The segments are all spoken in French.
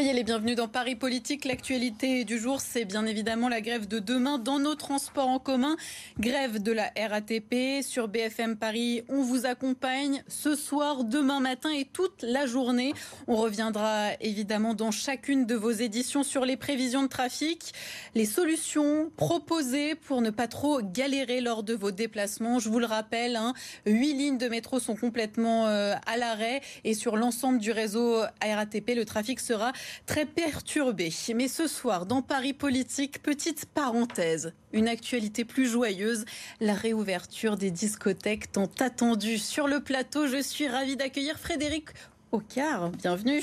Soyez les bienvenus dans Paris Politique. L'actualité du jour, c'est bien évidemment la grève de demain dans nos transports en commun. Grève de la RATP sur BFM Paris. On vous accompagne ce soir, demain matin et toute la journée. On reviendra évidemment dans chacune de vos éditions sur les prévisions de trafic, les solutions proposées pour ne pas trop galérer lors de vos déplacements. Je vous le rappelle, hein, huit lignes de métro sont complètement euh, à l'arrêt et sur l'ensemble du réseau RATP, le trafic sera très perturbé. Mais ce soir, dans Paris Politique, petite parenthèse, une actualité plus joyeuse, la réouverture des discothèques tant attendue. Sur le plateau, je suis ravie d'accueillir Frédéric Ocar, bienvenue.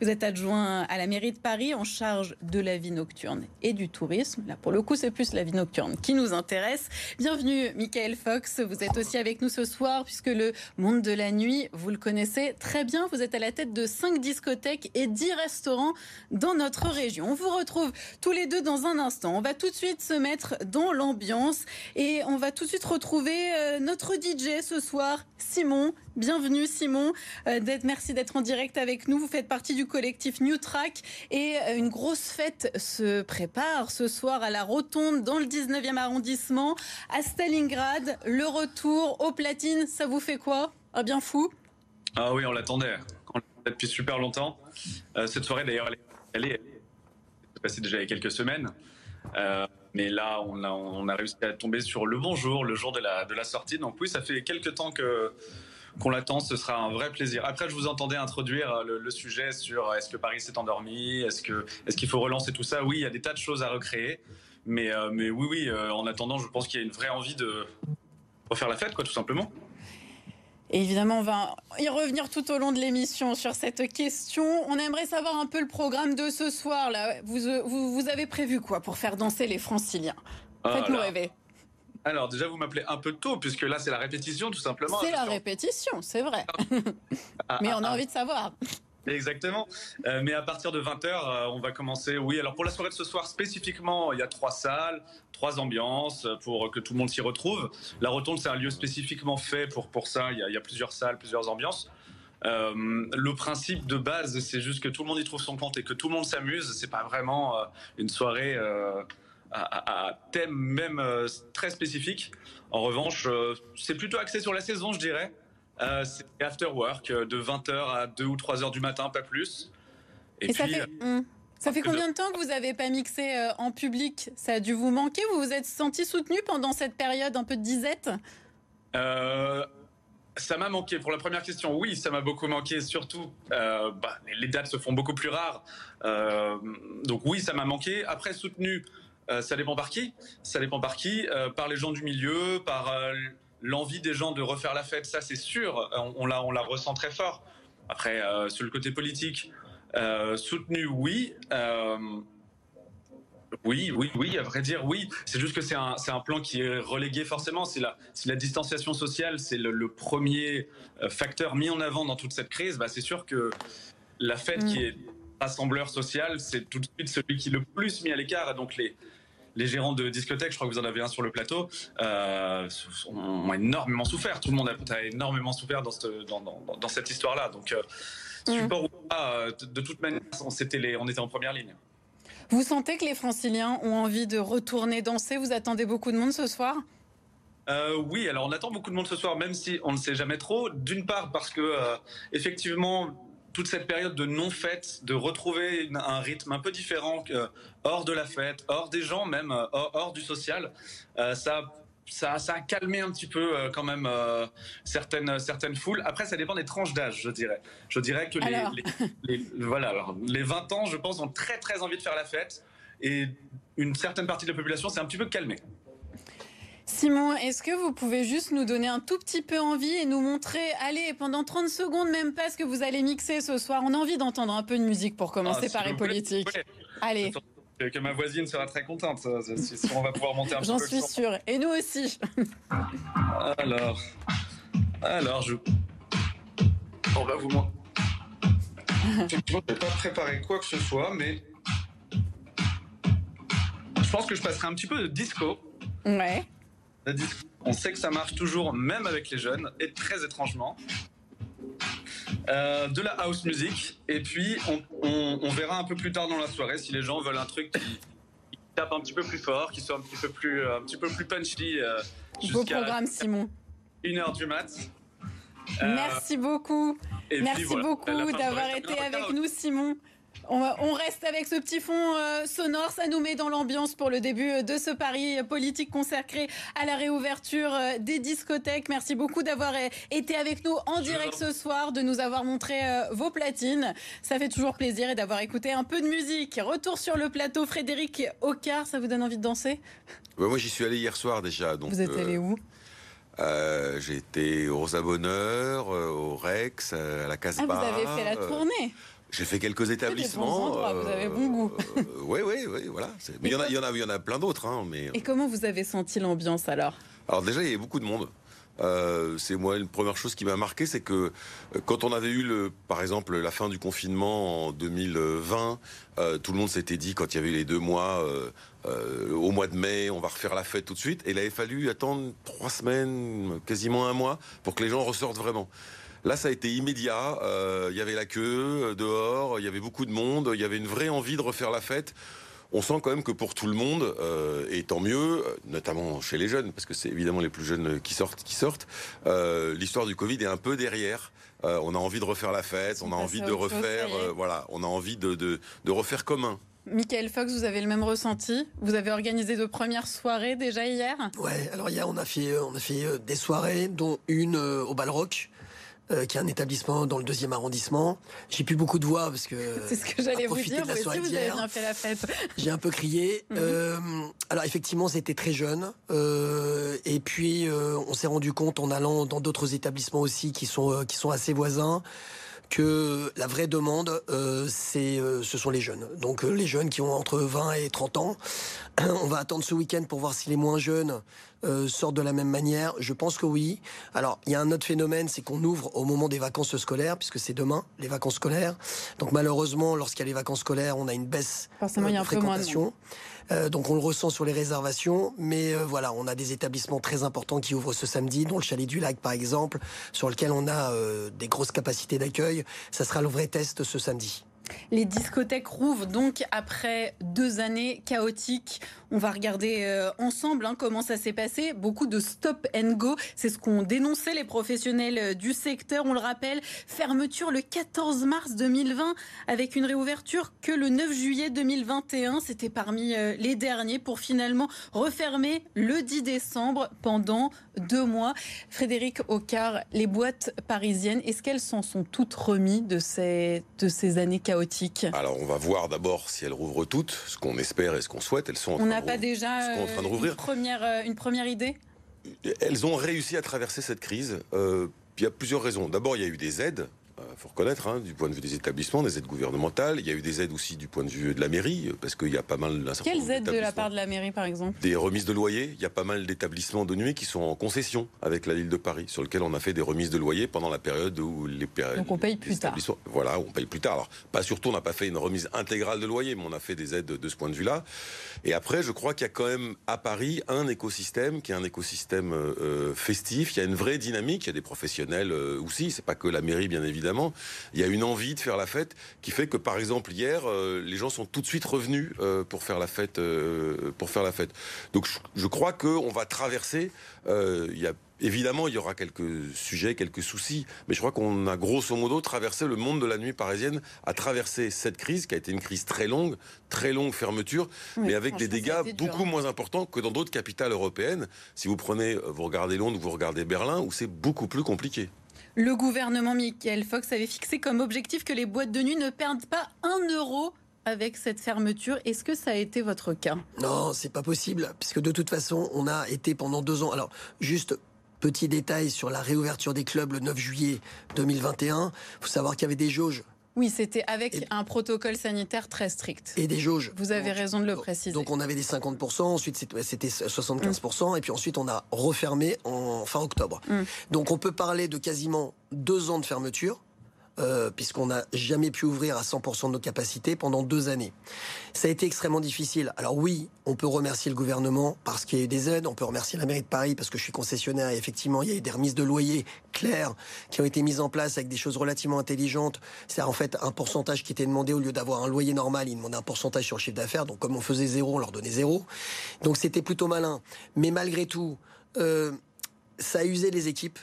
Vous êtes adjoint à la mairie de Paris en charge de la vie nocturne et du tourisme. Là, pour le coup, c'est plus la vie nocturne qui nous intéresse. Bienvenue, Michael Fox. Vous êtes aussi avec nous ce soir puisque le monde de la nuit, vous le connaissez très bien. Vous êtes à la tête de cinq discothèques et 10 restaurants dans notre région. On vous retrouve tous les deux dans un instant. On va tout de suite se mettre dans l'ambiance et on va tout de suite retrouver euh, notre DJ ce soir, Simon. Bienvenue Simon, euh, merci d'être en direct avec nous. Vous faites partie du collectif New Track et euh, une grosse fête se prépare ce soir à la Rotonde dans le 19e arrondissement à Stalingrad. Le retour aux platines, ça vous fait quoi? Ah bien fou? Ah oui, on l'attendait. On l'attendait depuis super longtemps. Euh, cette soirée d'ailleurs, elle est, passée déjà il y a quelques semaines. mais là, on a, réussi à tomber sur le bon jour, le jour de la sortie. Donc oui, ça fait quelques temps que qu'on l'attend. Ce sera un vrai plaisir. Après, je vous entendais introduire euh, le, sujet sur euh, est-ce que Paris s'est endormi, est-ce que est-ce qu'il faut relancer tout ça? Oui, il y a des tas de choses à recréer, mais euh, mais oui, oui. en attendant, je pense qu'il y a une vraie envie de refaire la fête, quoi, tout simplement. évidemment, on va y revenir tout au long de l'émission sur cette question. On aimerait savoir un peu le programme de ce soir. Là. Vous, vous, avez prévu quoi pour faire danser les franciliens? Ah Faites-nous rêver. Alors déjà, vous m'appelez un peu tôt, puisque là, c'est la répétition, tout simplement. C'est la répétition, c'est vrai. Ah. mais on a ah, ah, envie de savoir. Exactement. Euh, mais à partir de 20h, euh, on va commencer. Oui, alors pour la soirée de ce soir spécifiquement, il y a trois salles, trois ambiances pour que tout le monde s'y retrouve. La Rotonde, c'est un lieu spécifiquement fait pour, pour ça. Il y, a, plusieurs salles, plusieurs ambiances. Euh, le principe de base, c'est juste que tout le monde y trouve son compte et que tout le monde s'amuse. C'est pas vraiment une soirée à, thème même euh, très spécifique. En revanche, euh, c'est plutôt axé sur la saison, je dirais. Euh, c'est after work de 20h à 2 ou 3h du matin, pas plus. Et, ça fait, hmm. ça fait combien de temps que vous n'avez pas mixé en public? Ça a dû vous manquer Vous vous êtes senti soutenu pendant cette période un peu de disette? Ça m'a manqué. Pour la première question, oui, ça m'a beaucoup manqué. Surtout, bah, les dates se font beaucoup plus rares. donc oui, ça m'a manqué. Après, soutenu, ça dépend par qui. Ça dépend par qui. Euh, par les gens du milieu, par euh, l'envie des gens de refaire la fête. Ça, c'est sûr. On, la, on la ressent très fort. Après, sur le côté politique, soutenu, oui. Oui, oui, oui, à vrai dire, oui. C'est juste que c'est un, un, plan qui est relégué forcément. Si la, si la distanciation sociale, c'est le, premier facteur mis en avant dans toute cette crise, bah, c'est sûr que la fête qui mm. est rassembleur social, c'est tout de suite celui qui est le plus mis à l'écart. donc les, les gérants de discothèques, je crois que vous en avez un sur le plateau, euh, ont énormément souffert. Tout le monde a, énormément souffert dans, dans, cette histoire-là. Donc, euh, mmh. support ou pas, euh, de, toute manière, on, les, on était en première ligne. Vous sentez que les franciliens ont envie de retourner danser? Vous attendez beaucoup de monde ce soir? Oui, alors on attend beaucoup de monde ce soir, même si on ne sait jamais trop. D'une part parce que effectivement, toute cette période de non-fête, de retrouver un rythme un peu différent, hors de la fête, hors des gens même, euh, hors, du social, euh, ça ça, ça, a calmé un petit peu euh, quand même certaines certaines foules. Après, ça dépend des tranches d'âge, je dirais. Je dirais que les, les, voilà, alors, les 20 ans, je pense, ont très très envie de faire la fête et une certaine partie de la population s'est un petit peu calmée. Simon, est-ce que vous pouvez juste nous donner un tout petit peu envie et nous montrer, allez, pendant 30 secondes, même pas ce que vous allez mixer ce soir? On a envie d'entendre un peu de musique pour commencer ah, par les politiques. Allez. Que ma voisine sera très contente si on va pouvoir monter un peu. J'en suis sûre. Et nous aussi. Alors. Alors, je. On va vous montrer. je n'ai pas préparé quoi que ce soit, mais. Je pense que je passerai un petit peu de disco. Ouais. On sait que ça marche toujours, même avec les jeunes, et très étrangement. de la house music. Et puis, on, verra un peu plus tard dans la soirée si les gens veulent un truc qui, tape un petit peu plus fort, qui soit un petit peu plus, un petit peu plus punchy. Beau programme, Simon. Une heure du mat. Merci beaucoup. Merci beaucoup d'avoir été avec nous, Simon. On, reste avec ce petit fond euh, sonore, ça nous met dans l'ambiance pour le début de ce pari politique consacré à la réouverture euh, des discothèques. Merci beaucoup d'avoir euh, été avec nous en direct ce soir, de nous avoir montré vos platines. Ça fait toujours plaisir et d'avoir écouté un peu de musique. Retour sur le plateau, Frédéric Ocard, ça vous donne envie de danser? Moi j'y suis allé hier soir déjà. Donc, vous êtes allé où? j'ai été au Rosa Bonheur, au Rex, à la Casbah. Ah, vous avez fait la tournée j'ai fait quelques établissements. vous avez bon goût. oui, oui, oui, voilà. Mais il y, en a, il y en a, il y en a plein d'autres. Hein, mais... Et comment vous avez senti l'ambiance alors? Alors déjà, il y avait beaucoup de monde. Euh, c'est moi une première chose qui m'a marqué, c'est que euh, quand on avait eu le, par exemple, la fin du confinement en 2020, euh, tout le monde s'était dit quand il y avait eu les deux mois, au mois de mai, on va refaire la fête tout de suite. Et il avait fallu attendre trois semaines, quasiment un mois, pour que les gens ressortent vraiment. Là, ça a été immédiat. Euh, il y avait la queue euh, dehors, il y avait beaucoup de monde, il y avait une vraie envie de refaire la fête. On sent quand même que pour tout le monde, euh, et tant mieux, notamment chez les jeunes, parce que c'est évidemment les plus jeunes qui sortent, qui sortent. L'histoire du Covid est un peu derrière. on a envie de refaire la fête, on a envie de refaire, voilà, on a envie de, de, de refaire commun. Michael Fox, vous avez le même ressenti? Vous avez organisé de premières soirées déjà hier? Ouais, alors hier on a fait, on a fait des soirées, dont une au Balrock. Euh, qui est un établissement dans le deuxième arrondissement. J'ai plus beaucoup de voix parce que. C'est ce que j'allais vous dire. Vous aussi, vous avez bien fait la fête. J'ai un peu crié. Mhm. euh, alors effectivement, c'était très jeune. Euh, et puis, on s'est rendu compte en allant dans d'autres établissements aussi qui sont qui sont assez voisins que la vraie demande, euh, c'est, euh, ce sont les jeunes. Donc euh, les jeunes qui ont entre 20 et 30 ans. On va attendre ce week-end pour voir si les moins jeunes sortent de la même manière? Je pense que oui. Alors il y a un autre phénomène, c'est qu'on ouvre au moment des vacances scolaires, puisque c'est demain les vacances scolaires. Donc malheureusement, lorsqu'il y a les vacances scolaires, on a une baisse Forcément, a un fréquentation. Euh, donc on le ressent sur les réservations, mais euh, voilà, on a des établissements très importants qui ouvrent ce samedi, dont le Chalet du Lac par exemple, sur lequel on a euh, des grosses capacités d'accueil. Ça sera le vrai test ce samedi. Les discothèques rouvrent donc après deux années chaotiques. On va regarder euh, ensemble hein, comment ça s'est passé. Beaucoup de stop and go. C'est ce qu'ont dénoncé les professionnels euh, du secteur. On le rappelle, fermeture le 14 mars 2020 avec une réouverture que le 9 juillet 2021. C'était parmi euh, les derniers pour finalement refermer le 10 décembre pendant deux mois. Frédéric Ocard, les boîtes parisiennes, est-ce qu'elles s'en sont toutes remises de ces, de ces années chaotiques? Alors, on va voir d'abord si elles rouvrent toutes, ce qu'on espère et ce qu'on souhaite. Elles sont en on n'a pas déjà euh, une, première, euh, une première idée? Elles ont réussi à traverser cette crise. Euh, il y a plusieurs raisons. D'abord, il y a eu des aides faut reconnaître, hein, du point de vue des établissements, des aides gouvernementales. Il y a eu des aides aussi du point de vue de la mairie, parce qu'il y a pas mal Quelles aides de la part de la mairie, par exemple? Des remises de loyer. Il y a pas mal d'établissements de nuit qui sont en concession avec la ville de Paris, sur lequel on a fait des remises de loyer pendant la période où les Donc on paye plus tard. Voilà, on paye plus tard. Alors, pas surtout, on n'a pas fait une remise intégrale de loyer, mais on a fait des aides de ce point de vue-là. Et après, je crois qu'il y a quand même à Paris un écosystème qui est un écosystème euh, euh, festif. Il y a une vraie dynamique. Il y a des professionnels euh, aussi. C'est pas que la mairie, bien évidemment. Il y a une envie de faire la fête qui fait que, par exemple, hier, euh, les gens sont tout de suite revenus euh, pour faire la fête. Euh, pour faire la fête. Donc, je, je crois qu'on va traverser. il y a Évidemment, il y aura quelques sujets, quelques soucis, mais je crois qu'on a grosso modo traversé le monde de la nuit parisienne, à traverser cette crise qui a été une crise très longue, très longue fermeture, mais avec des dégâts beaucoup moins importants que dans d'autres capitales européennes. Si vous prenez, vous regardez Londres, vous regardez Berlin, où c'est beaucoup plus compliqué. Le gouvernement Michael Fox avait fixé comme objectif que les boîtes de nuit ne perdent pas un euro avec cette fermeture. Est-ce que ça a été votre cas? Non, c'est pas possible, puisque de toute façon, on a été pendant deux ans. Alors, juste petit détail sur la réouverture des clubs le 9 juillet 2021. Il faut savoir qu'il y avait des jauges oui, c'était avec un protocole sanitaire très strict. Et des jauges. Vous avez raison de le préciser. Donc on avait des 50%, ensuite c'était 75%, et puis ensuite on a refermé en fin octobre. Mm. Donc on peut parler de quasiment deux ans de fermeture euh, puisqu'on n'a jamais pu ouvrir à 100% de nos capacités pendant deux années. Ça a été extrêmement difficile. Alors oui, on peut remercier le gouvernement parce qu'il y a eu des aides, on peut remercier la mairie de Paris parce que je suis concessionnaire et effectivement il y a eu des remises de loyers claires qui ont été mises en place avec des choses relativement intelligentes. C'est en fait un pourcentage qui était demandé au lieu d'avoir un loyer normal, ils demandaient un pourcentage sur le chiffre d'affaires. Donc comme on faisait zéro, on leur donnait zéro. Donc c'était plutôt malin. Mais malgré tout, euh, ça a usé les équipes.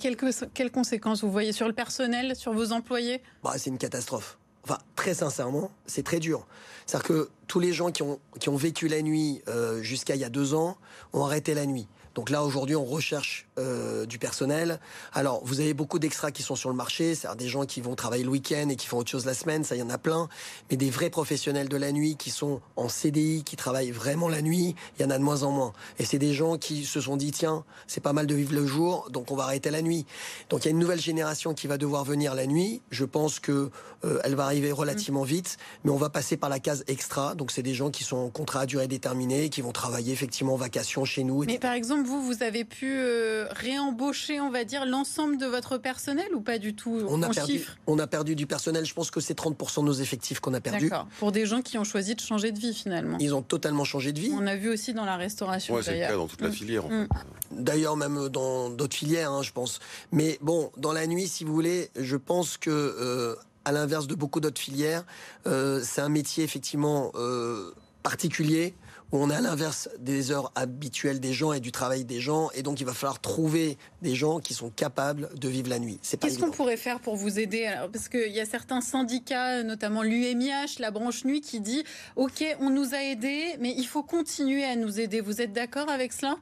Quelles, quelles, conséquences vous voyez sur le personnel, sur vos employés? Bah, C'est une catastrophe. Enfin, très sincèrement, c'est très dur. C'est-à-dire que tous les gens qui ont, qui ont vécu la nuit euh, jusqu'à il y a deux ans ont arrêté la nuit. Donc là, aujourd'hui, on recherche euh, du personnel. Alors, vous avez beaucoup d'extras qui sont sur le marché, c'est-à-dire des gens qui vont travailler le week-end et qui font autre chose la semaine, ça, il y en a plein. Mais des vrais professionnels de la nuit qui sont en CDI, qui travaillent vraiment la nuit, il y en a de moins en moins. Et c'est des gens qui se sont dit, tiens, c'est pas mal de vivre le jour, donc on va arrêter la nuit. Donc il y a une nouvelle génération qui va devoir venir la nuit. Je pense que euh, elle va arriver relativement vite, mais on va passer par la case extra. Donc c'est des gens qui sont en contrat à durée déterminée, qui vont travailler effectivement en vacation chez nous. Mais par exemple, vous, vous avez pu euh, réembaucher, on va dire, l'ensemble de votre personnel ou pas du tout? On a, perdu, on a perdu du personnel. Je pense que c'est 30% de nos effectifs qu'on a perdu. D'accord. Pour des gens qui ont choisi de changer de vie finalement. Ils ont totalement changé de vie. On a vu aussi dans la restauration. Ouais, c'est le cas dans toute la Mm. filière. Mm. D'ailleurs, même dans d'autres filières, hein, je pense. Mais bon, dans la nuit, si vous voulez, je pense que, euh, à l'inverse de beaucoup d'autres filières, euh, c'est un métier effectivement euh, particulier où on est à l'inverse des heures habituelles des gens et du travail des gens, et donc il va falloir trouver des gens qui sont capables de vivre la nuit. C'est Qu'est-ce qu'on pourrait faire pour vous aider Alors, Parce qu'il y a certains syndicats, notamment l'UMIH, la branche nuit, qui dit OK, on nous a aidés, mais il faut continuer à nous aider. Vous êtes d'accord avec cela?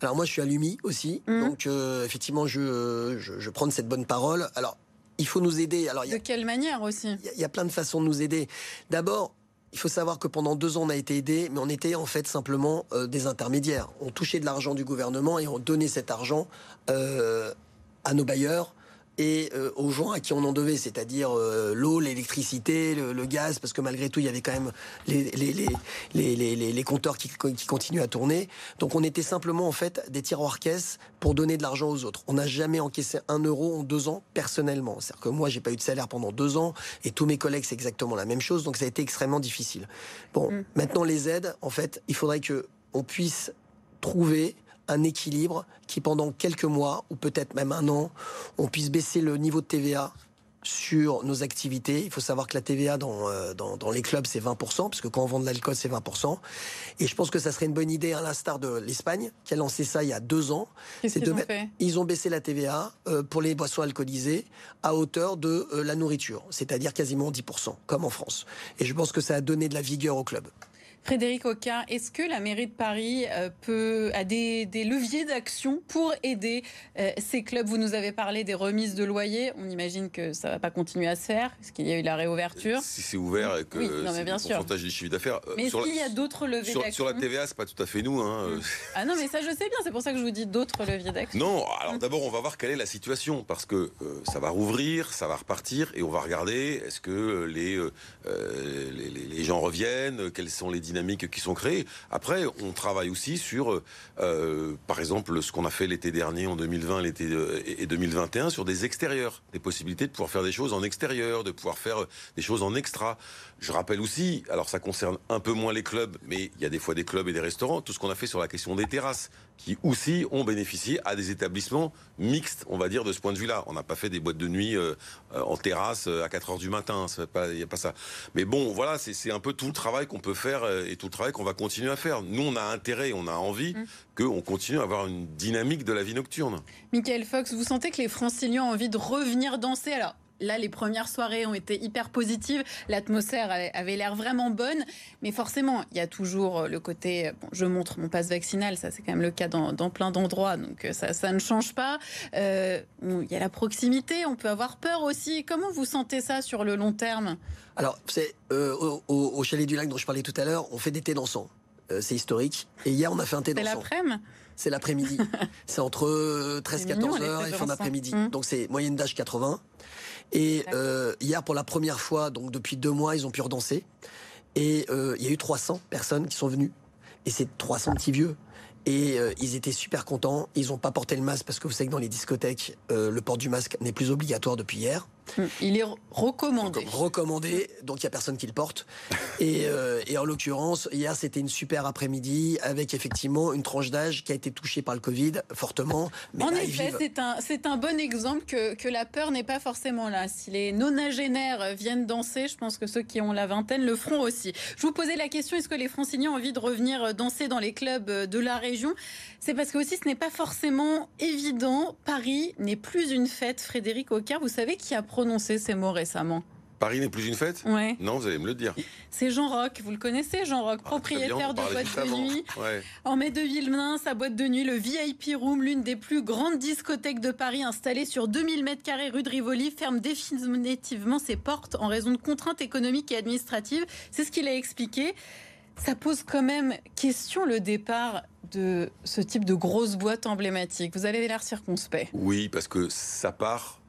Alors moi, je suis à l'UMI aussi, Mhm. donc euh, effectivement, je, je, je prends cette bonne parole. Alors, il faut nous aider. Alors, il y a De quelle manière aussi? Il y a- il y, a plein de façons de nous aider. D'abord, il faut savoir que pendant deux ans, on a été aidés, mais on était en fait simplement euh, des intermédiaires. On touchait de l'argent du gouvernement et on donnait cet argent euh, à nos bailleurs et euh, aux gens à qui on en devait, c'est-à-dire euh, l'eau, l'électricité, le, le gaz, parce que malgré tout, il y avait quand même les, les, les, les, les, les- les compteurs qui, qui continuent à tourner. Donc on était simplement en fait des tiroirs caisses pour donner de l'argent aux autres. On n'a jamais encaissé un euro en deux ans personnellement. C'est-à-dire que moi, j'ai pas eu de salaire pendant deux ans et tous mes collègues, c'est exactement la même chose. Donc ça a été extrêmement difficile. Bon, Mm. maintenant les aides, en fait, il faudrait que on puisse trouver un équilibre qui pendant quelques mois ou peut-être même un an, on puisse baisser le niveau de TVA sur nos activités. Il faut savoir que la TVA dans, euh, dans, dans les clubs, c'est 20%, parce que quand on vend de l'alcool, c'est 20%. Et je pense que ça serait une bonne idée, à l'instar de l'Espagne, qui a lancé ça il y a deux ans. Qu'est-ce C'est qu'ils de ont mettre- fait? Ils ont baissé la TVA euh, pour les boissons alcoolisées à hauteur de euh, la nourriture, c'est-à-dire quasiment 10%, comme en France. Et je pense que ça a donné de la vigueur au club. Frédéric Oka, est-ce que la mairie de Paris euh, peut, a des, des leviers d'action pour aider euh, ces clubs? Vous nous avez parlé des remises de loyer. On imagine que ça ne va pas continuer à se faire, parce qu'il y a eu la réouverture. Si c'est ouvert et que Oui, non, mais c'est bien le sûr. pourcentage du chiffre d'affaires. euh, Mais est-ce qu'il y a d'autres leviers d'action sur la TVA, c'est pas tout à fait nous. Hein. Mm. Ah non, mais ça je sais bien, c'est pour ça que je vous dis d'autres leviers d'action. Non, alors Mm. d'abord on va voir quelle est la situation parce que euh, ça va rouvrir, ça va repartir et on va regarder est-ce que les, euh, les, les- les gens reviennent, quelles sont les qui sont créées. Après, on travaille aussi sur, euh, euh, par exemple, ce qu'on a fait l'été dernier, en 2020, l'été euh, et et 2021, sur des extérieurs, des possibilités de pouvoir faire des choses en extérieur, de pouvoir faire des choses en extra. Je rappelle aussi, alors ça concerne un peu moins les clubs, mais il y a des fois des clubs et des restaurants, tout ce qu'on a fait sur la question des terrasses, qui aussi ont bénéficié à des établissements mixtes, on va dire, de ce point de vue-là. On n'a pas fait des boîtes de nuit euh, en terrasse euh, à 4 heures du matin, il n'y a pas ça. Mais bon, voilà, c'est un peu tout le travail qu'on peut faire euh, et tout le travail qu'on va continuer à faire. Nous, on a intérêt, on a envie Mm. qu'on continue à avoir une dynamique de la vie nocturne. Michael Fox, vous sentez que les franciliens ont envie de revenir danser? Alors là, les premières soirées ont été hyper positives, l'atmosphère avait- l'air vraiment bonne, mais forcément, il y a toujours euh, le côté, bon, je montre mon passe vaccinal, ça c'est quand même le cas dans, dans plein d'endroits, donc euh, ça, ça ne change pas. Euh, il y a la proximité, on peut avoir peur aussi. Comment vous sentez ça sur le long terme? Alors, c'est euh, au, chalet du lac dont je parlais tout à l'heure, on fait des thés dansants. Euh, c'est historique. Et hier, on a fait un thé C'est dansant. l'après-midi? C'est l'après-midi. c'est entre C'est 13-14 mignon, les heures et fin d'après-midi. Mm. Donc c'est moyenne d'âge 80. Et euh, hier, pour la première fois, donc depuis deux mois, ils ont pu redanser. Et euh, il y a eu 300 personnes qui sont venues. Et c'est 300 petits vieux. Et euh, ils étaient super contents. Ils n'ont pas porté le masque parce que vous savez que dans les discothèques, euh, le port du masque n'est plus obligatoire depuis hier. Il est recommandé. recommandé, donc il n'y a personne qui le porte. et, euh, et, en l'occurrence, hier, c'était une super après-midi avec effectivement une tranche d'âge qui a été touchée par le Covid fortement. Mais en effet, c'est un, c'est un bon exemple que, que la peur n'est pas forcément là. Si les nonagénaires viennent danser, je pense que ceux qui ont la vingtaine le feront aussi. Je vous posais la question, est-ce que les franciliens ont envie de revenir danser dans les clubs de la région? C'est parce que aussi ce n'est pas forcément évident. Paris n'est plus une fête. Frédéric Aucard, vous savez qui a prononcé ces mots récemment Paris n'est plus une fête? Ouais. Non, vous allez me le dire. C'est Jean Roch, vous le connaissez, Jean Roch, ah, propriétaire de boîte de nuit. En mai 2020, sa boîte de nuit, le VIP Room, l'une des plus grandes discothèques de Paris, installée sur 2000 mètres carrés rue de Rivoli, ferme définitivement ses portes en raison de contraintes économiques et administratives. C'est ce qu'il a expliqué. Ça pose quand même question le départ de ce type de grosse boîte emblématique Vous avez l'air circonspect. Oui, parce que ça part,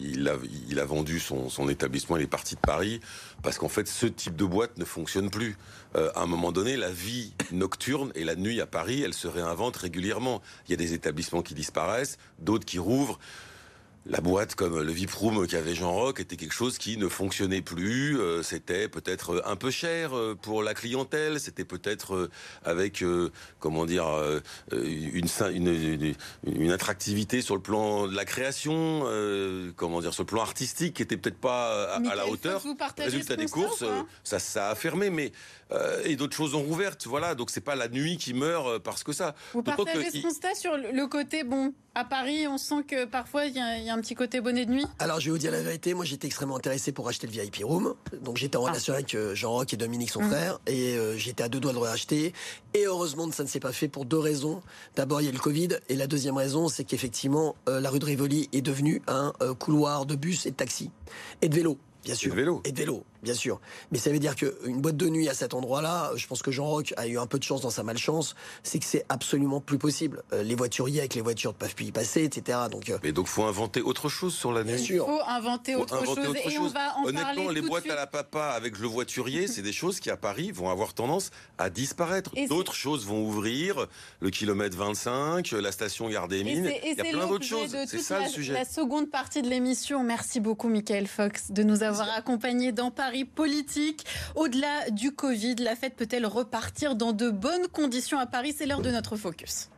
il a, vendu son, son, établissement, il est parti de Paris, parce qu'en fait, ce type de boîte ne fonctionne plus. Euh, à un moment donné, la vie nocturne et la nuit à Paris, elle se réinvente régulièrement. Il y a des établissements qui disparaissent, d'autres qui rouvrent la boîte comme le VIP Room qu'avait Jean Rock était quelque chose qui ne fonctionnait plus. Euh, c'était peut-être un peu cher euh, pour la clientèle. C'était peut-être euh, avec comment dire une, une, une, attractivité sur le plan de la création, comment dire sur le plan artistique qui était peut-être pas à, la hauteur. Résultat des courses, ça, ça a fermé, mais et d'autres choses ont rouvert. Voilà, donc c'est pas la nuit qui meurt parce que ça. Vous partagez ce constat sur le côté bon à Paris, on sent que parfois il y, a un petit côté bonnet de nuit. Alors je vais vous dire la vérité, moi j'étais extrêmement intéressé pour acheter le VIP Room. Donc j'étais en ah. relation avec euh, Jean-Roch et Dominique, son mmh. frère, et euh, j'étais à deux doigts de le racheter. Et heureusement ça ne s'est pas fait pour deux raisons. D'abord il y a le Covid, et la deuxième raison c'est qu'effectivement euh, la rue de Rivoli est devenue un couloir de bus et de taxi et de vélo. Bien sûr. Et de vélo. Et de vélo bien sûr. Mais ça veut dire qu'une boîte de nuit à cet endroit-là, je pense que Jean Roch a eu un peu de chance dans sa malchance, c'est que c'est absolument plus possible. Euh, les voituriers avec les voitures ne peuvent plus y passer, etc. Donc, euh, Mais donc faut inventer autre chose sur la nuit. Bien sûr. Faut inventer autre chose. et on va en Honnêtement, les boîtes à la papa avec le voiturier, c'est des choses qui à Paris vont avoir tendance à disparaître. D'autres choses vont ouvrir, le kilomètre 25, la station Gare des Mines. Il y a plein d'autres choses. C'est ça le sujet. La seconde partie de l'émission. Merci beaucoup, Michael Fox, de nous avoir accompagnés dans Paris politique. Au-delà du Covid, la fête peut-elle repartir dans de bonnes conditions à Paris? C'est l'heure de notre focus.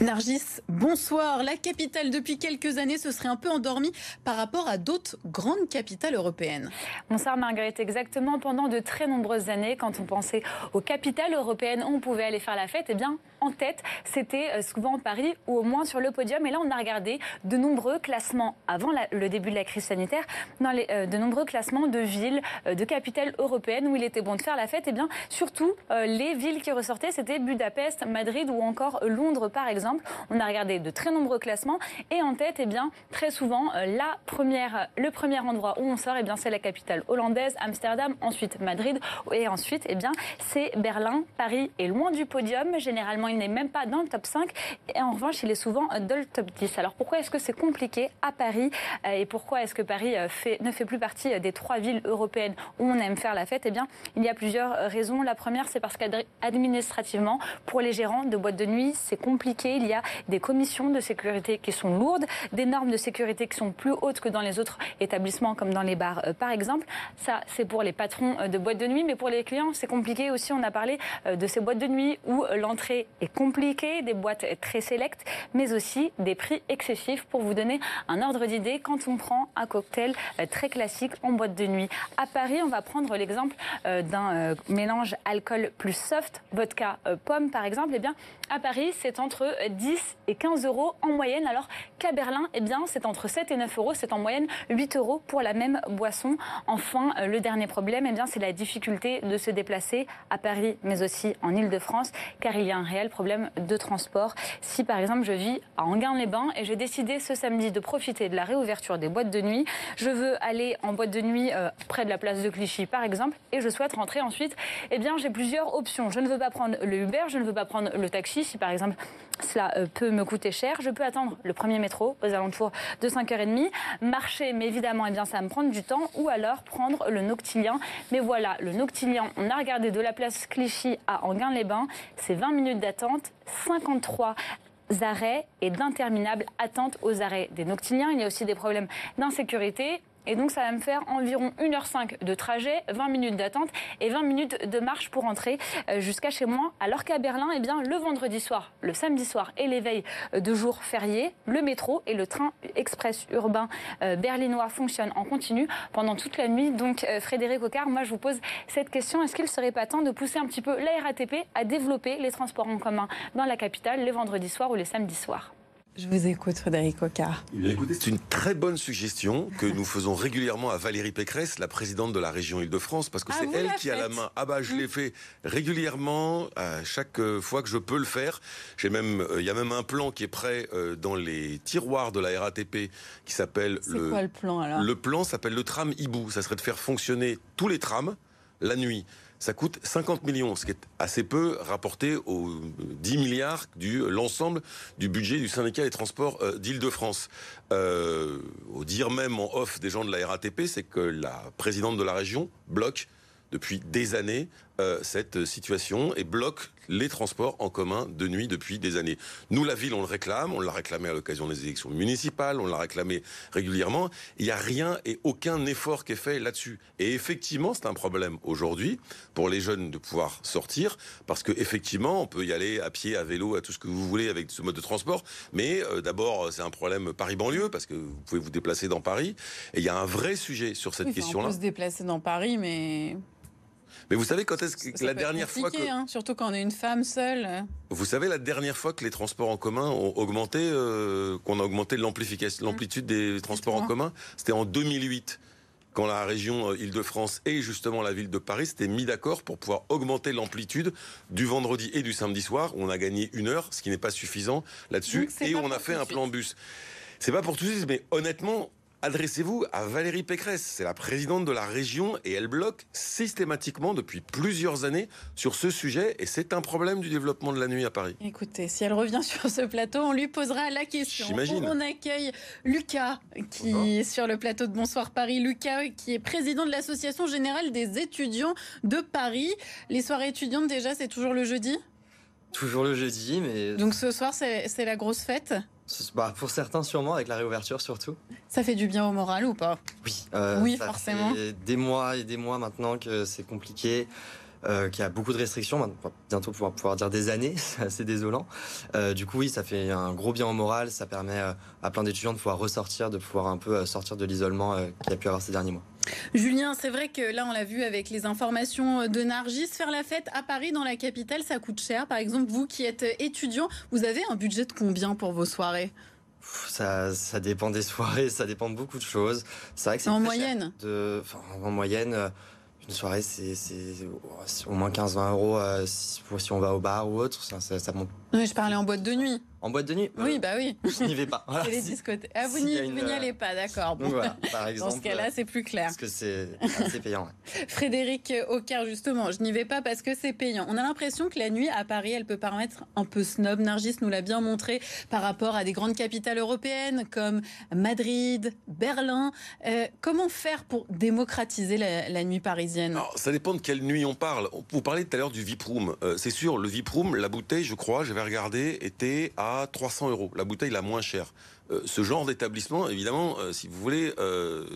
Nargis, bonsoir. La capitale, depuis quelques années, se serait un peu endormie par rapport à d'autres grandes capitales européennes. Bonsoir Marguerite, exactement. Pendant de très nombreuses années, quand on pensait aux capitales européennes, on pouvait aller faire la fête. Eh bien, en tête, c'était euh, souvent Paris ou au moins sur le podium. Et là, on a regardé de nombreux classements avant le début de la crise sanitaire, euh, de nombreux classements de villes, euh, de capitales européennes où il était bon de faire la fête. Eh bien, surtout, les villes qui ressortaient, c'était Budapest, Madrid ou encore Londres, par exemple. On a regardé de très nombreux classements et en tête, eh bien, très souvent, la première, le premier endroit où on sort, eh bien, c'est la capitale hollandaise, Amsterdam, ensuite Madrid et ensuite, eh bien, c'est Berlin, Paris est loin du podium. Généralement, il n'est même pas dans le top 5 et en revanche, il est souvent dans le top 10. Alors pourquoi est-ce que c'est compliqué à Paris euh, et pourquoi est-ce que Paris euh, ne fait plus partie euh, des trois villes européennes où on aime faire la fête? Eh bien, il y a plusieurs raisons. La première, c'est parce qu'administrativement, pour les gérants de boîtes de nuit, c'est compliqué. Il y a des commissions de sécurité qui sont lourdes, des normes de sécurité qui sont plus hautes que dans les autres établissements, comme dans les bars, par exemple. Ça, c'est pour les patrons de boîtes de nuit, mais pour les clients, c'est compliqué aussi. On a parlé de ces boîtes de nuit où l'entrée est compliqué, des boîtes très sélectes, mais aussi des prix excessifs. Pour vous donner un ordre d'idée, quand on prend un cocktail euh, très classique en boîte de nuit. À Paris, on va prendre l'exemple euh, d'un euh, mélange alcool plus soft, vodka pomme par exemple. Eh bien, à Paris, c'est entre 10 et 15 euros en moyenne, alors qu'à Berlin, eh bien, c'est entre 7 et 9 euros. C'est en moyenne 8 euros pour la même boisson. Enfin, le dernier problème, eh bien, c'est la difficulté de se déplacer à Paris, mais aussi en Ile-de-France, car il y a un réel problème de transport. Si par exemple je vis à Anguin-les-Bains et j'ai décidé ce samedi de profiter de la réouverture des boîtes de nuit, je veux aller en boîte de nuit euh, près de la place de Clichy par exemple et je souhaite rentrer ensuite, eh bien j'ai plusieurs options. Je ne veux pas prendre le Uber, je ne veux pas prendre le taxi. Si par exemple cela peut me coûter cher. Je peux attendre le premier métro aux alentours de 5h30, marcher, mais évidemment, eh bien, ça va me prendre du temps, ou alors prendre le Noctilien. Mais voilà, le Noctilien, on a regardé de la place Clichy à Anguin-les-Bains, c'est 20 minutes d'attente, 53 arrêts et d'interminables attentes aux arrêts des Noctiliens. Il y a aussi des problèmes d'insécurité. Et donc, ça va me faire environ 1h05 de trajet, 20 minutes d'attente et 20 minutes de marche pour entrer euh, jusqu'à chez moi. Alors qu'à Berlin, eh bien, le vendredi soir, le samedi soir et les veilles de jours fériés, le métro et le train express urbain euh, berlinois fonctionnent en continu pendant toute la nuit. Donc, euh, Frédéric Ocard, moi, je vous pose cette question. Est-ce qu'il ne serait pas temps de pousser un petit peu la RATP à développer les transports en commun dans la capitale les vendredis soirs ou les samedis soirs? Je vous écoute, Frédéric Ocard. C'est une très bonne suggestion que nous faisons régulièrement à Valérie Pécresse, la présidente de la région Île-de-France, parce que ah, c'est elle qui a la main. Ah bah, je mmh. l'ai fait régulièrement, à chaque euh, fois que je peux le faire. J'ai même, euh, il y a même un plan qui est prêt euh, dans les tiroirs de la RATP qui s'appelle le. quoi le plan alors? Le plan s'appelle le tram Hibou. Ça serait de faire fonctionner tous les trams la nuit ça coûte 50 millions, ce qui est assez peu rapporté aux 10 milliards du l'ensemble du budget du syndicat des transports euh, d'Île-de-France. Euh, au dire même en off des gens de la RATP, c'est que la présidente de la région bloque depuis des années euh, cette situation et bloque les transports en commun de nuit depuis des années. Nous, la ville, on le réclame, on l'a réclamé à l'occasion des élections municipales, on l'a réclamé régulièrement. Il n'y a rien et aucun effort qui est fait là-dessus. Et effectivement, c'est un problème aujourd'hui pour les jeunes de pouvoir sortir, parce que effectivement, on peut y aller à pied, à vélo, à tout ce que vous voulez avec ce mode de transport. Mais euh, d'abord, c'est un problème Paris-banlieue, parce que vous pouvez vous déplacer dans Paris. Et il y a un vrai sujet sur cette question-là. On peut se déplacer dans Paris, mais mais vous savez quand est-ce que la dernière fois que hein, surtout quand on est une femme seule. Vous savez la dernière fois que les transports en commun ont augmenté, euh, qu'on a augmenté l'amplification, mmh. l'amplitude des transports en commun, c'était en 2008 quand la région euh, Île-de-France et justement la ville de Paris s'étaient mis d'accord pour pouvoir augmenter l'amplitude du vendredi et du samedi soir. On a gagné une heure, ce qui n'est pas suffisant là-dessus, et on a fait un plan bus. C'est pas pour tout de suite, mais honnêtement, adressez-vous à Valérie Pécresse. C'est la présidente de la région et elle bloque systématiquement depuis plusieurs années sur ce sujet et c'est un problème du développement de la nuit à Paris. Écoutez, si elle revient sur ce plateau, on lui posera la question. J'imagine. On accueille Lucas qui est sur le plateau de Bonsoir Paris. Lucas qui est président de l'Association générale des étudiants de Paris. Les soirées étudiantes déjà, c'est toujours le jeudi? Toujours le jeudi, mais... Donc ce soir, c'est la grosse fête? Bah, pour certains, sûrement, avec la réouverture surtout. Ça fait du bien au moral ou pas? Oui, euh, oui ça forcément. Fait des mois et des mois maintenant que c'est compliqué. Euh, qu'il y a beaucoup de restrictions, bientôt pouvoir, pouvoir dire des années, c'est assez désolant. Euh, du coup, oui, ça fait un gros bien au moral, ça permet euh, à plein d'étudiants de pouvoir ressortir, de pouvoir un peu sortir de l'isolement qu'il y a pu avoir ces derniers mois. Julien, c'est vrai que là, on l'a vu avec les informations de Nargis, faire la fête à Paris, dans la capitale, ça coûte cher. Par exemple, vous qui êtes étudiant, vous avez un budget de combien pour vos soirées? Ça, ça dépend des soirées, ça dépend de beaucoup de choses. C'est vrai que c'est en moyenne? De, en moyenne, une soirée, c'est au moins 15-20 euros euh, si, on va au bar ou autre. Ça, ça, monte. Oui, je parlais en boîte de nuit. En boîte de nuit Oui, bah oui. Je n'y vais pas. Voilà, les discothèques. Ah, vous n'y allez pas, d'accord. Bon. Voilà, par exemple. Dans ce cas-là, c'est plus clair. Parce que c'est assez payant. Frédéric Aucard, justement, je n'y vais pas parce que c'est payant. On a l'impression que la nuit à Paris, elle peut paraître un peu snob. Nargis nous l'a bien montré par rapport à des grandes capitales européennes comme Madrid, Berlin. Euh, comment faire pour démocratiser la, nuit parisienne? Alors, Ça dépend de quelle nuit on parle. Vous parlez tout à l'heure du VIP-room. Euh, c'est sûr, le VIP-room, la bouteille, je crois, j'avais regardé, était à 300 euros, la bouteille la moins chère. Euh, ce genre d'établissement, évidemment, euh, si vous voulez, euh,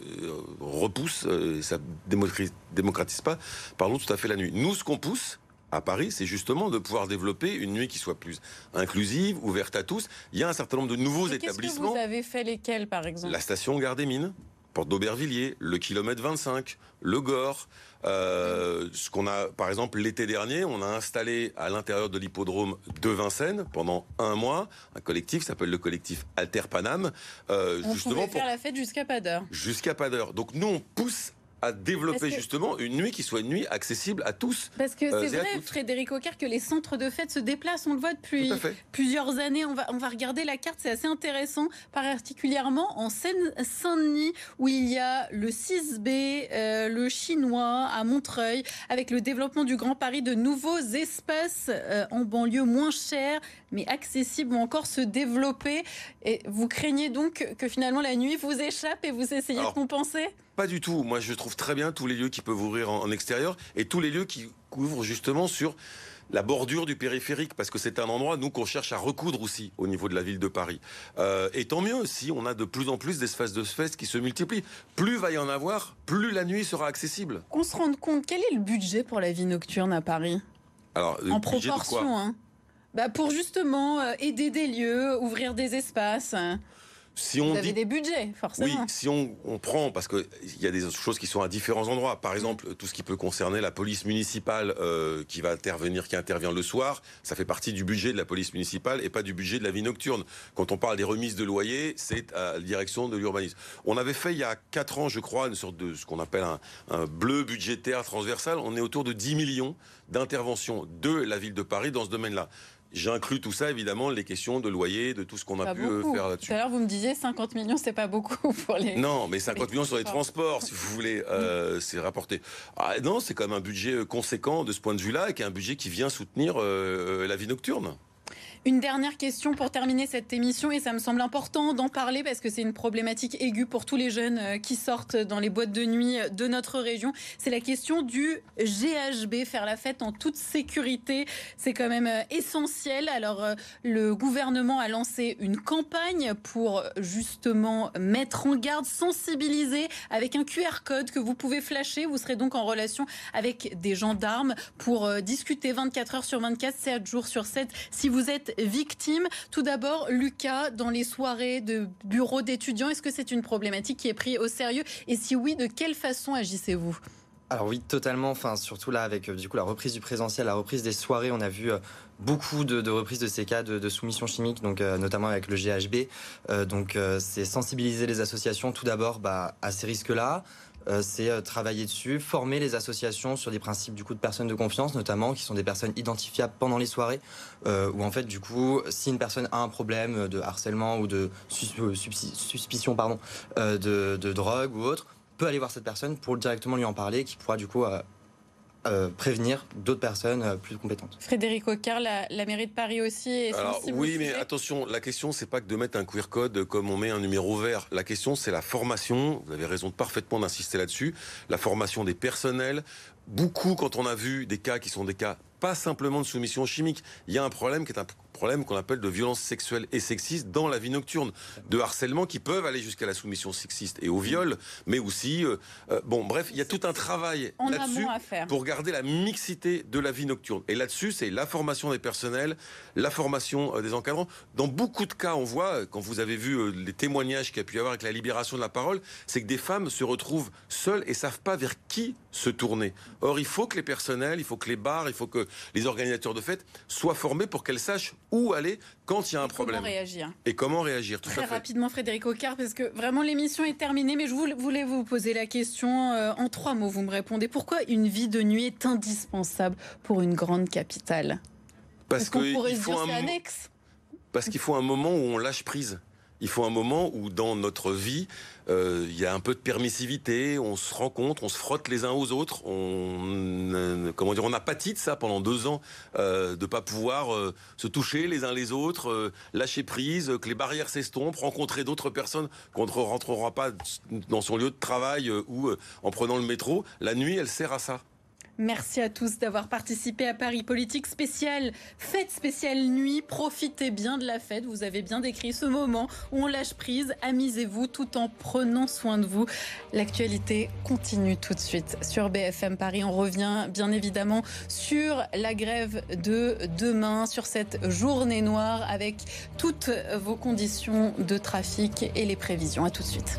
repousse, ça démocratise, démocratise pas, parlons tout à fait la nuit. Nous, ce qu'on pousse, à Paris, c'est justement de pouvoir développer une nuit qui soit plus inclusive, ouverte à tous. Il y a un certain nombre de nouveaux établissements. Que vous avez fait lesquels, par exemple? La station Gare des Mines, Porte d'Aubervilliers, le kilomètre 25, le Gore, euh, ce qu'on a, par exemple, l'été dernier, on a installé à l'intérieur de l'hippodrome de Vincennes pendant un mois un collectif qui s'appelle le collectif Alter Paname. Euh, on justement faire la fête jusqu'à pas d'heure. Jusqu'à pas d'heure. Donc nous, on pousse à développer justement une nuit qui soit une nuit accessible à tous. Parce que c'est vrai, Frédéric Aucun, que les centres de fête se déplacent. On le voit depuis plusieurs années. On va, on va regarder la carte, c'est assez intéressant, particulièrement en Seine-Saint-Denis, où il y a le 6B, euh, le chinois à Montreuil, avec le développement du Grand Paris, de nouveaux espaces euh, en banlieue moins chers, mais accessibles, vont encore se développer. Et vous craignez donc que finalement la nuit vous échappe et vous essayez de compenser? Pas du tout. Moi, je trouve très bien tous les lieux qui peuvent ouvrir en, extérieur et tous les lieux qui couvrent justement sur la bordure du périphérique, parce que c'est un endroit, nous, qu'on cherche à recoudre aussi au niveau de la ville de Paris. Euh, et tant mieux si on a de plus en plus d'espaces de fête qui se multiplient. Plus va y en avoir, plus la nuit sera accessible. Qu'on se rende compte, quel est le budget pour la vie nocturne à Paris? Alors, En proportion, hein bah Pour justement euh, aider des lieux, ouvrir des espaces. Si on Vous avez des budgets, forcément. Oui, si on, prend, parce qu'il y a des choses qui sont à différents endroits. Par exemple, tout ce qui peut concerner la police municipale euh, qui va intervenir, qui intervient le soir, ça fait partie du budget de la police municipale et pas du budget de la vie nocturne. Quand on parle des remises de loyer, c'est à la direction de l'urbanisme. On avait fait il y a 4 ans, je crois, une sorte de ce qu'on appelle un, un bleu budgétaire transversal. On est autour de 10 millions d'interventions de la ville de Paris dans ce domaine-là. J'inclus tout ça, évidemment, les questions de loyer, de tout ce qu'on a pu euh, faire là-dessus. Tout à l'heure, vous me disiez 50 millions, c'est pas beaucoup pour les. Non, mais 50 millions sur les transports, si vous voulez, euh, c'est rapporté. Ah, non, c'est quand même un budget euh, conséquent de ce point de vue-là, et qui est un budget qui vient soutenir la vie nocturne. Une dernière question pour terminer cette émission, et ça me semble important d'en parler parce que c'est une problématique aiguë pour tous les jeunes euh, qui sortent dans les boîtes de nuit de notre région. C'est la question du GHB, faire la fête en toute sécurité. C'est quand même euh, essentiel. Alors, euh, le gouvernement a lancé une campagne pour justement mettre en garde, sensibiliser avec un QR code que vous pouvez flasher. Vous serez donc en relation avec des gendarmes pour discuter 24 heures sur 24, 7 jours sur 7 si vous êtes victime. Tout d'abord, Lucas, dans les soirées de bureaux d'étudiants, est-ce que c'est une problématique qui est prise au sérieux? Et si oui, de quelle façon agissez-vous? Alors oui, totalement. Enfin, surtout là, avec euh, du coup la reprise du présentiel, la reprise des soirées, on a vu euh, beaucoup de, reprises de ces cas de, soumission chimique, donc euh, notamment avec le GHB. donc c'est sensibiliser les associations tout d'abord bah, à ces risques-là, euh, c'est euh, travailler dessus, former les associations sur des principes du coup de personnes de confiance, notamment qui sont des personnes identifiables pendant les soirées, euh, où en fait du coup, si une personne a un problème de harcèlement ou de suspicion pardon de, de drogue ou autre, peut aller voir cette personne pour directement lui en parler, qui pourra du coup euh, prévenir d'autres personnes euh, plus compétentes. Frédéric Ocard, la, mairie de Paris aussi est Alors, Oui, mais attention, la question, c'est pas que de mettre un QR code comme on met un numéro vert. La question, c'est la formation. Vous avez raison parfaitement d'insister là-dessus. La formation des personnels. Beaucoup, quand on a vu des cas qui sont des cas pas simplement de soumission chimique, il y a un problème qui est un problème qu'on appelle de violence sexuelle et sexiste dans la vie nocturne, de harcèlement qui peuvent aller jusqu'à la soumission sexiste et au viol, mais aussi, euh, euh, bon, bref, il y a tout un travail là-dessus pour garder la mixité de la vie nocturne. Et là-dessus, c'est la formation des personnels, la formation euh, des encadrants. Dans beaucoup de cas, on voit, quand vous avez vu les témoignages qu'il y a pu y avoir avec la libération de la parole, c'est que des femmes se retrouvent seules et savent pas vers qui se tourner. Or, il faut que les personnels, il faut que les bars, il faut que les organisateurs de fêtes soient formés pour qu'elles sachent où aller quand il y a un problème. Comment réagir? Et comment réagir Très rapidement, Frédéric Ocard, parce que vraiment l'émission est terminée, mais je voulais vous poser la question euh, en trois mots. Vous me répondez. Pourquoi une vie de nuit est indispensable pour une grande capitale? Parce qu'il faut un annexe? Parce qu'il faut un moment où on lâche prise. Il faut un moment où dans notre vie, euh, il y a un peu de permissivité, on se rencontre, on se frotte les uns aux autres, on euh, comment dire, on a pâti de ça pendant deux ans, euh, de pas pouvoir euh, se toucher les uns les autres, lâcher prise, que les barrières s'estompent, rencontrer d'autres personnes qu'on ne rentrera pas dans son lieu de travail ou en prenant le métro. La nuit, elle sert à ça. Merci à tous d'avoir participé à Paris Politique spéciale, fête spéciale nuit. Profitez bien de la fête. Vous avez bien décrit ce moment où on lâche prise. Amusez-vous tout en prenant soin de vous. L'actualité continue tout de suite sur BFM Paris. On revient bien évidemment sur la grève de demain, sur cette journée noire avec toutes vos conditions de trafic et les prévisions. À tout de suite.